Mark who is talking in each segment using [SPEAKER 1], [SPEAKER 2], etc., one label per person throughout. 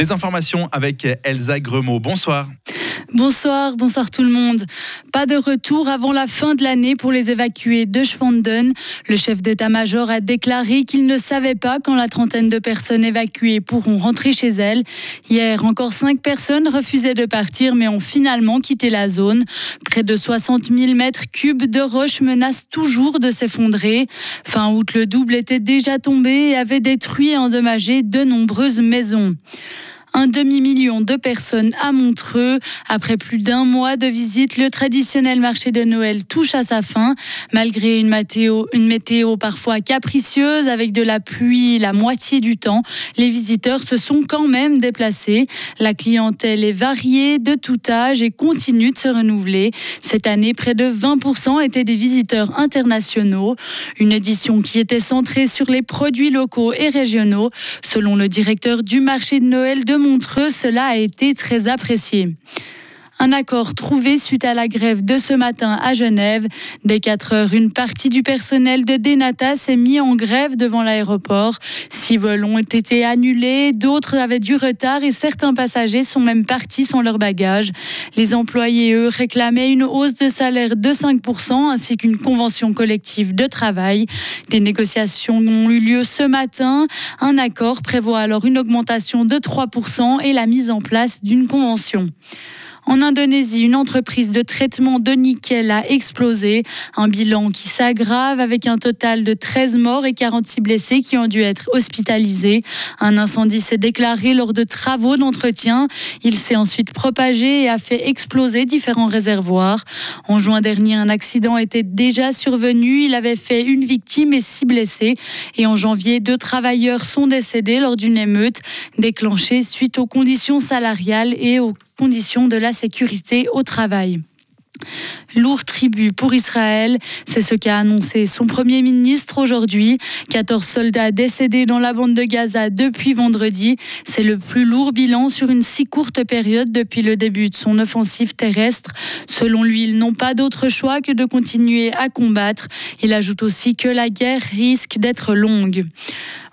[SPEAKER 1] Les informations avec Elsa Gremaud. Bonsoir.
[SPEAKER 2] Bonsoir, bonsoir tout le monde. Pas de retour avant la fin de l'année pour les évacués de Schwanden. Le chef d'état-major a déclaré qu'il ne savait pas quand la trentaine de personnes évacuées pourront rentrer chez elles. Hier, encore cinq personnes refusaient de partir mais ont finalement quitté la zone. Près de 60 000 mètres cubes de roches menacent toujours de s'effondrer. Fin août, le double était déjà tombé et avait détruit et endommagé de nombreuses maisons. Un demi-million de personnes à Montreux. Après plus d'un mois de visite, le traditionnel marché de Noël touche à sa fin. Malgré une météo, parfois capricieuse avec de la pluie la moitié du temps, les visiteurs se sont quand même déplacés. La clientèle est variée de tout âge et continue de se renouveler. Cette année, près de 20% étaient des visiteurs internationaux. Une édition qui était centrée sur les produits locaux et régionaux. Selon le directeur du marché de Noël de Montreux, cela a été très apprécié. Un accord trouvé suite à la grève de ce matin à Genève. Dès 4 heures, une partie du personnel de Denata s'est mis en grève devant l'aéroport. Six vols ont été annulés, d'autres avaient du retard et certains passagers sont même partis sans leur bagage. Les employés, eux, réclamaient une hausse de salaire de 5% ainsi qu'une convention collective de travail. Des négociations ont eu lieu ce matin. Un accord prévoit alors une augmentation de 3% et la mise en place d'une convention. En Indonésie, une entreprise de traitement de nickel a explosé. Un bilan qui s'aggrave avec un total de 13 morts et 46 blessés qui ont dû être hospitalisés. Un incendie s'est déclaré lors de travaux d'entretien. Il s'est ensuite propagé et a fait exploser différents réservoirs. En juin dernier, un accident était déjà survenu. Il avait fait une victime et six blessés. Et en janvier, deux travailleurs sont décédés lors d'une émeute déclenchée suite aux conditions salariales et aux conditions de la sécurité au travail. Lourd tribut pour Israël, c'est ce qu'a annoncé son Premier ministre aujourd'hui. 14 soldats décédés dans la bande de Gaza depuis vendredi. C'est le plus lourd bilan sur une si courte période depuis le début de son offensive terrestre. Selon lui, ils n'ont pas d'autre choix que de continuer à combattre. Il ajoute aussi que la guerre risque d'être longue.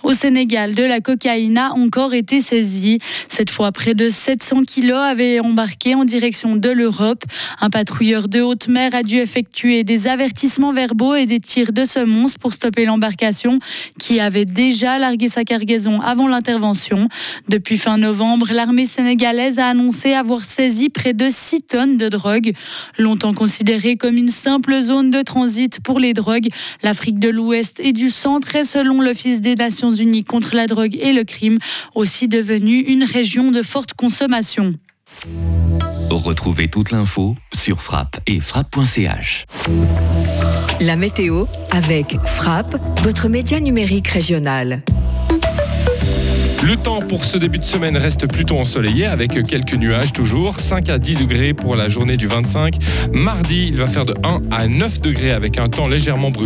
[SPEAKER 2] Au Sénégal, de la cocaïne a encore été saisie. Cette fois, près de 700 kilos avaient embarqué en direction de l'Europe. Un patrouilleur de haute mer a dû effectuer des avertissements verbaux et des tirs de semonce pour stopper l'embarcation qui avait déjà largué sa cargaison avant l'intervention. Depuis fin novembre, l'armée sénégalaise a annoncé avoir saisi près de 6 tonnes de drogue. Longtemps considérée comme une simple zone de transit pour les drogues, l'Afrique de l'Ouest et du Centre est, selon l'Office des Nations Unis contre la drogue et le crime, aussi devenue une région de forte consommation.
[SPEAKER 3] Retrouvez toute l'info sur frappe et frappe.ch.
[SPEAKER 4] La météo avec Frappe, votre média numérique régional.
[SPEAKER 5] Le temps pour ce début de semaine reste plutôt ensoleillé avec quelques nuages toujours. 5 à 10 degrés pour la journée du 25. Mardi, il va faire de 1 à 9 degrés avec un temps légèrement brûlé.